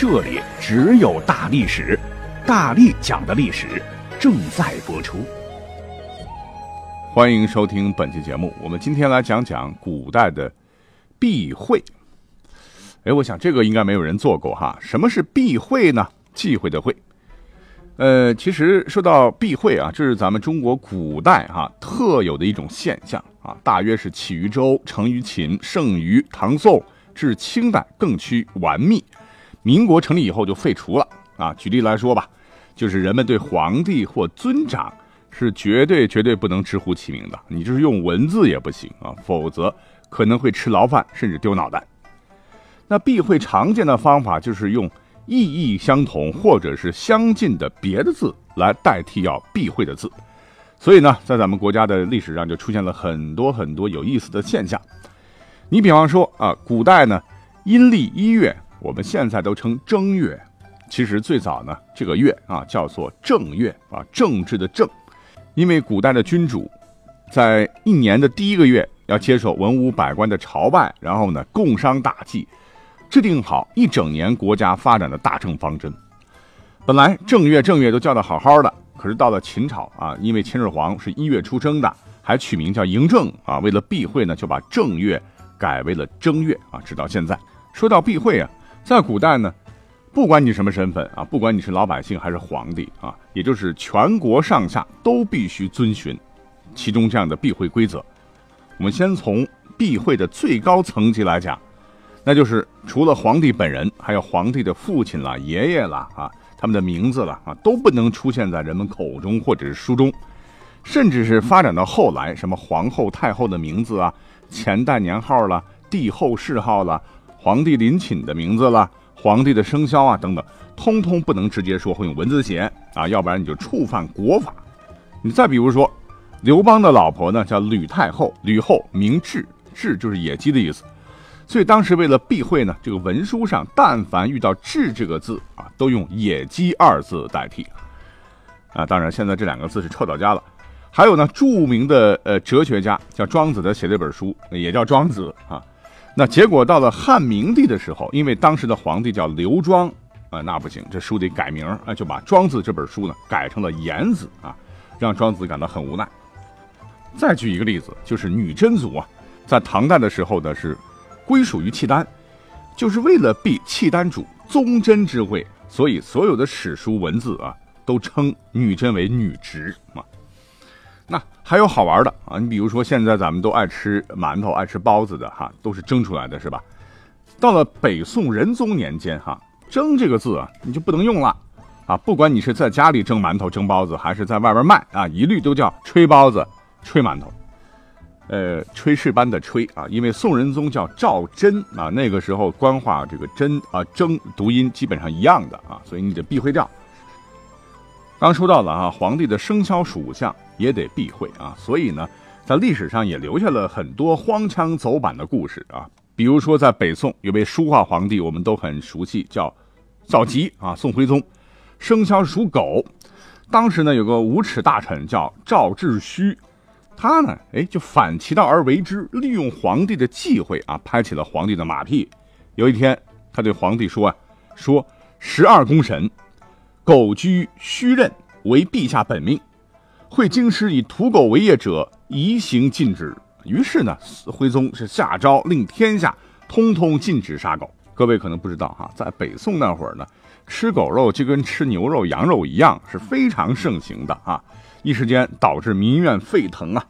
这里只有大历史，大力讲的历史正在播出。欢迎收听本期节目。我们今天来讲讲古代的避讳。哎，我想这个应该没有人做过哈。什么是避讳呢？忌讳的讳。呃，其实说到避讳啊，这是咱们中国古代哈特有的一种现象啊，大约是起于周，成于秦，盛于唐宋，至清代更趋完密。民国成立以后就废除了啊。举例来说吧，就是人们对皇帝或尊长是绝对绝对不能直呼其名的，你就是用文字也不行啊，否则可能会吃牢饭，甚至丢脑袋。那避讳常见的方法就是用意义相同或者是相近的别的字来代替要避讳的字，所以呢，在咱们国家的历史上就出现了很多很多有意思的现象。你比方说啊，古代呢，阴历一月。我们现在都称正月，其实最早呢，这个月啊叫做正月啊，政治的政，因为古代的君主在一年的第一个月要接受文武百官的朝拜，然后呢共商大计，制定好一整年国家发展的大政方针。本来正月正月都叫得好好的，可是到了秦朝啊，因为秦始皇是一月出生的，还取名叫嬴政啊，为了避讳呢，就把正月改为了正月啊，直到现在。说到避讳啊。在古代呢，不管你什么身份啊，不管你是老百姓还是皇帝啊，也就是全国上下都必须遵循其中这样的避讳规则。我们先从避讳的最高层级来讲，那就是除了皇帝本人，还有皇帝的父亲啦、爷爷啦啊，他们的名字了啊，都不能出现在人们口中或者是书中，甚至是发展到后来，什么皇后、太后的名字啊、前代年号了、帝后谥号了。皇帝临寝的名字了，皇帝的生肖啊等等，通通不能直接说，会用文字写啊，要不然你就触犯国法。你再比如说，刘邦的老婆呢叫吕太后，吕后名雉，雉就是野鸡的意思，所以当时为了避讳呢，这个文书上但凡遇到雉这个字啊，都用野鸡二字代替。啊，当然现在这两个字是臭到家了。还有呢，著名的呃哲学家叫庄子的写了一本书，也叫庄子啊。那结果到了汉明帝的时候，因为当时的皇帝叫刘庄，啊，那不行，这书得改名啊，就把《庄子》这本书呢改成了《颜子》啊，让庄子感到很无奈。再举一个例子，就是女真族啊，在唐代的时候呢是归属于契丹，就是为了避契丹主宗真之讳，所以所有的史书文字啊都称女真为女直啊。那还有好玩的啊！你比如说，现在咱们都爱吃馒头、爱吃包子的哈，都是蒸出来的，是吧？到了北宋仁宗年间哈，“蒸”这个字啊，你就不能用了啊！不管你是在家里蒸馒头、蒸包子，还是在外边卖啊，一律都叫吹包子、吹馒头。呃，炊事班的炊啊，因为宋仁宗叫赵祯啊，那个时候官话这个“真”啊“蒸”读音基本上一样的啊，所以你得避讳掉。刚说到了啊，皇帝的生肖属相也得避讳啊，所以呢，在历史上也留下了很多荒腔走板的故事啊。比如说，在北宋有位书画皇帝，我们都很熟悉，叫赵佶啊，宋徽宗，生肖属狗。当时呢，有个无耻大臣叫赵志虚，他呢，哎，就反其道而为之，利用皇帝的忌讳啊，拍起了皇帝的马屁。有一天，他对皇帝说啊，说十二宫神。狗居虚任为陛下本命，会京师以屠狗为业者，移行禁止。于是呢，徽宗是下诏令天下通通禁止杀狗。各位可能不知道哈，在北宋那会儿呢，吃狗肉就跟吃牛肉、羊肉一样，是非常盛行的啊。一时间导致民怨沸腾啊。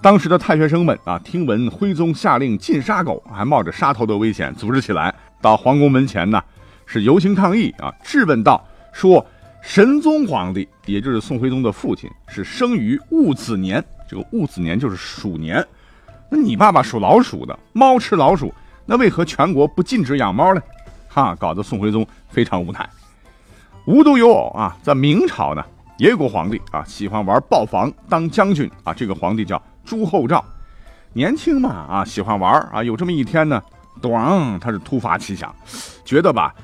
当时的太学生们啊，听闻徽宗下令禁杀狗，还冒着杀头的危险，组织起来到皇宫门前呢，是游行抗议啊，质问道。说神宗皇帝，也就是宋徽宗的父亲，是生于戊子年，这个戊子年就是鼠年。那你爸爸属老鼠的，猫吃老鼠，那为何全国不禁止养猫呢？哈，搞得宋徽宗非常无奈。无独有偶啊，在明朝呢，也有个皇帝啊，喜欢玩豹房当将军啊。这个皇帝叫朱厚照，年轻嘛啊，喜欢玩啊。有这么一天呢，咣，他是突发奇想，觉得吧，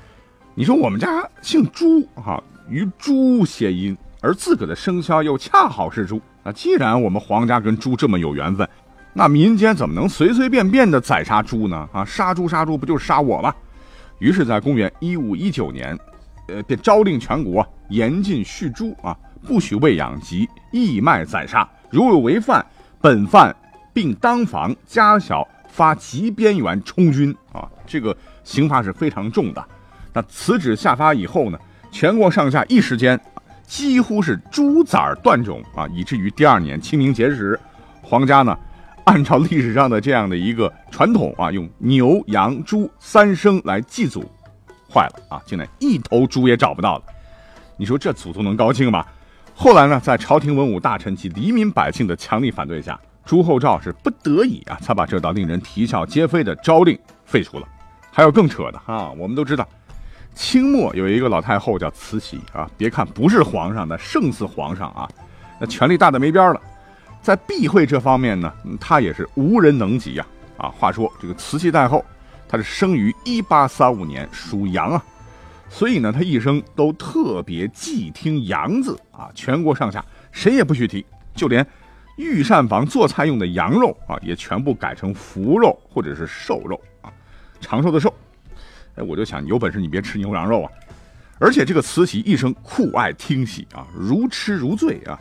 你说我们家姓朱哈，与猪谐音，而自个的生肖又恰好是猪啊。既然我们皇家跟猪这么有缘分，那民间怎么能随随便便的宰杀猪呢？啊，杀猪杀猪不就是杀我吗？于是，在公元一五一九年。呃，便诏令全国严禁畜猪啊，不许喂养及义卖宰杀。如有违犯，本犯并当房加小发极边缘充军啊，这个刑罚是非常重的。那此旨下发以后呢，全国上下一时间几乎是猪崽断种啊，以至于第二年清明节时，皇家呢按照历史上的这样的一个传统啊，用牛、羊、猪三牲来祭祖。坏了啊！竟然一头猪也找不到了，你说这祖宗能高兴吗？后来呢，在朝廷文武大臣及黎民百姓的强力反对下，朱厚照是不得已啊，才把这道令人啼笑皆非的诏令废除了。还有更扯的啊！我们都知道，清末有一个老太后叫慈禧啊，别看不是皇上，的胜似皇上啊，那权力大的没边了。在避讳这方面呢，她也是无人能及呀！啊，话说这个慈禧太后。她是生于一八三五年，属羊啊，所以呢，她一生都特别忌听“羊”字啊，全国上下谁也不许提，就连御膳房做菜用的羊肉啊，也全部改成福肉或者是瘦肉啊，长寿的寿。哎，我就想，有本事你别吃牛羊肉啊！而且这个慈禧一生酷爱听戏啊，如痴如醉啊，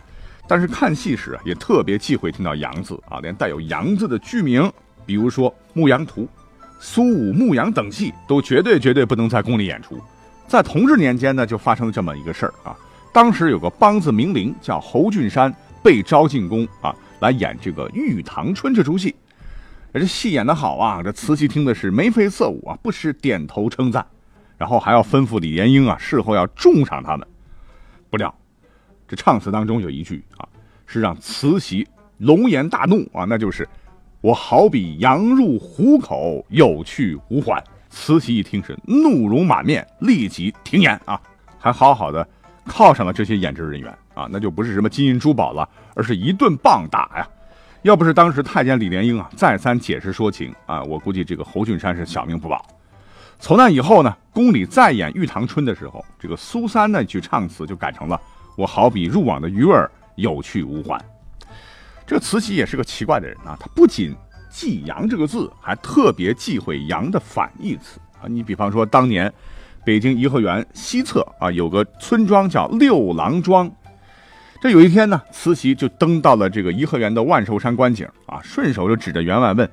但是看戏时啊，也特别忌讳听到“羊”字啊，连带有“羊”字的剧名，比如说《牧羊图》。苏武牧羊等戏都绝对绝对不能在宫里演出。在同治年间呢，就发生了这么一个事儿啊。当时有个梆子名伶叫侯俊山，被招进宫啊，来演这个《玉堂春》这出戏。这戏演得好啊，这慈禧听的是眉飞色舞啊，不时点头称赞，然后还要吩咐李莲英啊，事后要重赏他们。不料，这唱词当中有一句啊，是让慈禧龙颜大怒啊，那就是。我好比羊入虎口，有去无还。慈禧一听是怒容满面，立即停演啊，还好好的犒赏了这些演职人员啊，那就不是什么金银珠宝了，而是一顿棒打呀。要不是当时太监李莲英啊再三解释说情啊，我估计这个侯俊山是小命不保。从那以后呢，宫里再演《玉堂春》的时候，这个苏三那句唱词就改成了“我好比入网的鱼儿，有去无还”。这慈禧也是个奇怪的人啊，她不仅忌“羊”这个字，还特别忌讳“羊”的反义词啊。你比方说，当年北京颐和园西侧啊有个村庄叫六郎庄，这有一天呢，慈禧就登到了这个颐和园的万寿山观景啊，顺手就指着员外问：“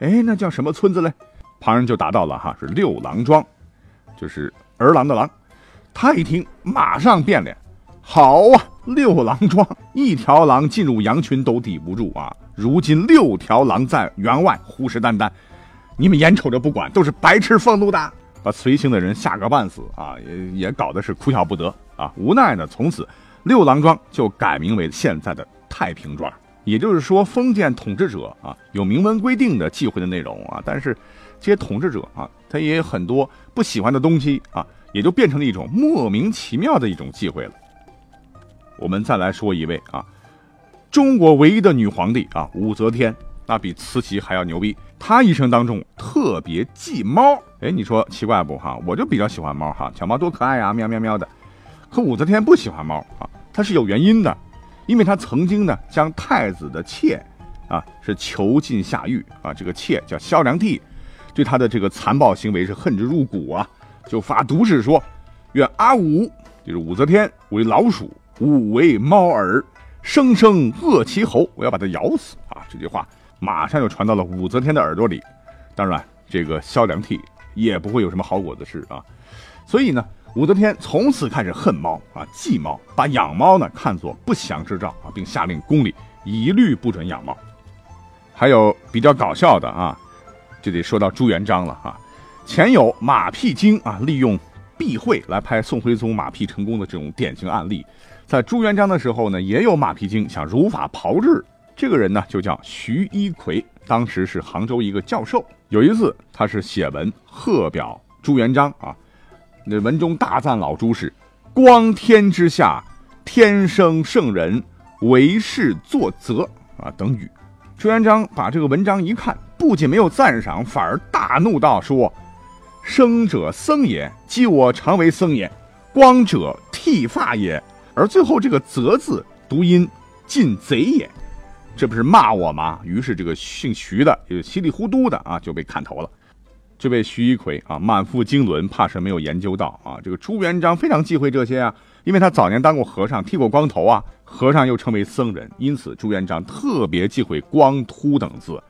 哎，那叫什么村子嘞？”旁人就答到了：“哈，是六郎庄，就是儿郎的郎。”他一听，马上变脸：“好啊！”六郎庄，一条狼进入羊群都抵不住啊！如今六条狼在员外虎视眈眈，你们眼瞅着不管，都是白吃俸禄的，把随行的人吓个半死啊！也也搞得是哭笑不得啊！无奈呢，从此六郎庄就改名为现在的太平庄。也就是说，封建统治者啊有明文规定的忌讳的内容啊，但是这些统治者啊，他也有很多不喜欢的东西啊，也就变成了一种莫名其妙的一种忌讳了。我们再来说一位啊，中国唯一的女皇帝啊，武则天，那比慈禧还要牛逼。她一生当中特别忌猫，哎，你说奇怪不哈？我就比较喜欢猫哈，小猫多可爱呀，喵喵喵的。武则天不喜欢猫啊，她是有原因的，因为她曾经呢将太子的妾啊是囚禁下狱啊，这个妾叫萧良娣，对她的这个残暴行为是恨之入骨啊，就发毒誓说，愿阿武就是武则天为老鼠。吾为猫耳，生生扼其喉，我要把它咬死啊！这句话马上就传到了武则天的耳朵里。当然，这个萧良娣也不会有什么好果子吃啊。所以呢，武则天从此开始恨猫啊，忌猫，把养猫呢看作不祥之兆啊，并下令宫里一律不准养猫。还有比较搞笑的啊，就得说到朱元璋了啊。前有马屁精啊，利用避讳来拍宋徽宗马屁成功的这种典型案例。在朱元璋的时候呢，也有马屁精想如法炮制。这个人呢，就叫徐一奎，当时是杭州一个教授。有一次，他是写文贺表朱元璋啊，那文中大赞老朱是光天之下，天生圣人，为世作则啊等语。朱元璋把这个文章一看，不仅没有赞赏，反而大怒道：“说生者僧也，即我常为僧也；光者剃发也，而最后这个则字读音尽贼也，这不是骂我吗？”于是这个姓徐的，就稀里糊涂的啊，就被砍头了。这位徐一奎啊，满腹经纶，怕是没有研究到啊。这个朱元璋非常忌讳这些啊，因为他早年当过和尚，剃过光头啊。和尚又称为僧人，因此朱元璋特别忌讳光秃等字，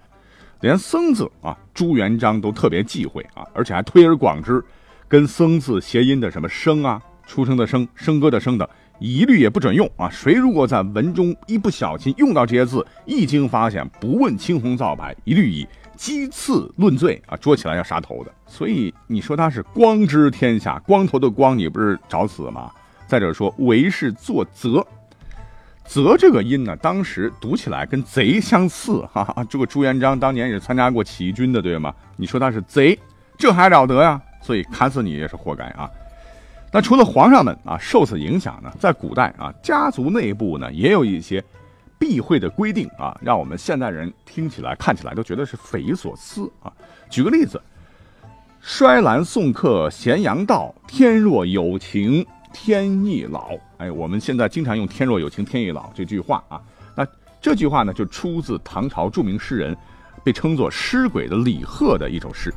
连僧字啊，朱元璋都特别忌讳啊，而且还推而广之，跟僧字谐音的什么生啊，出生的生，生哥的生等，一律也不准用啊。谁如果在文中一不小心用到这些字，一经发现，不问青红皂白，一律以。鸡刺论罪啊，捉起来要杀头的。所以你说他是光之天下，光头的光，你不是找死吗？再者说，为是作则，则这个音呢，当时读起来跟贼相似。哈哈，这个朱元璋当年也是参加过起义军的，对吗？你说他是贼，这还了得呀？所以砍死你也是活该啊。那除了皇上们啊受此影响呢，在古代啊，家族内部呢也有一些。避讳的规定啊，让我们现代人听起来、看起来都觉得是匪夷所思啊。举个例子，“衰兰送客咸阳道，天若有情天亦老。”哎，我们现在经常用“天若有情天亦老”这句话啊。那这句话呢，就出自唐朝著名诗人，被称作诗鬼的李贺的一首诗。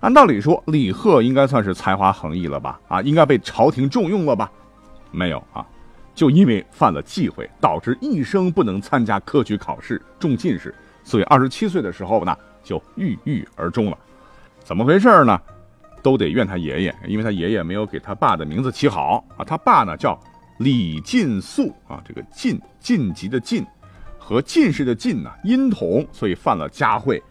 按道理说，李贺应该算是才华横溢了吧？啊，应该被朝廷重用了吧？没有啊。就因为犯了忌讳，导致一生不能参加科举考试，中进士，所以二十七岁的时候呢，就郁郁而终了。怎么回事呢？都得怨他爷爷，因为他爷爷没有给他爸的名字起好啊。他爸呢叫李进素啊，这个晋晋级的晋和进士的进呢音同，所以犯了家讳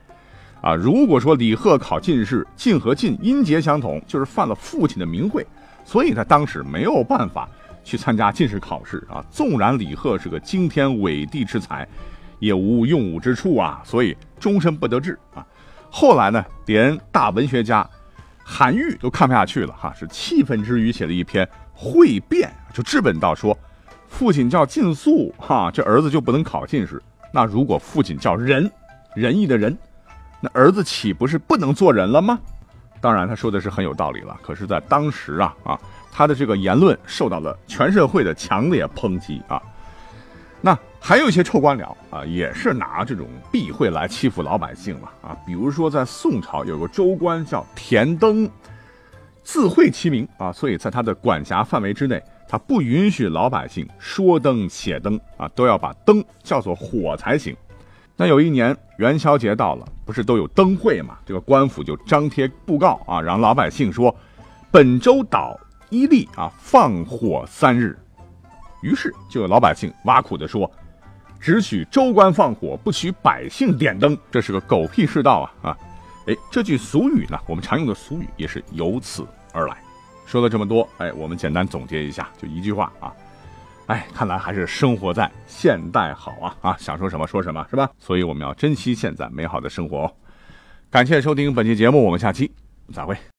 啊。如果说李贺考进士，进和进音节相同，就是犯了父亲的名讳，所以他当时没有办法。去参加进士考试啊！纵然李贺是个惊天伟地之才，也无用武之处啊，所以终身不得志啊。后来呢，连大文学家韩愈都看不下去了哈，是气愤之余写了一篇《会辩》，就质问道说：父亲叫进素哈，这儿子就不能考进士？那如果父亲叫仁，仁义的仁，那儿子岂不是不能做人了吗？当然，他说的是很有道理了。可是，在当时啊啊。他的这个言论受到了全社会的强烈抨击啊！那还有一些臭官僚啊，也是拿这种避讳来欺负老百姓了啊！比如说在宋朝有个州官叫田登，自讳其名啊，所以在他的管辖范围之内，他不允许老百姓说灯写灯啊，都要把灯叫做火才行。那有一年元宵节到了，不是都有灯会嘛？这个官府就张贴布告啊，让老百姓说，本州岛。伊利啊，放火三日，于是就有老百姓挖苦的说：“只许州官放火，不许百姓点灯。”这是个狗屁世道啊！啊，哎，这句俗语呢，我们常用的俗语也是由此而来。说了这么多，哎，我们简单总结一下，就一句话啊，哎，看来还是生活在现代好啊！啊，想说什么说什么，是吧？所以我们要珍惜现在美好的生活哦。感谢收听本期节目，我们下期再会。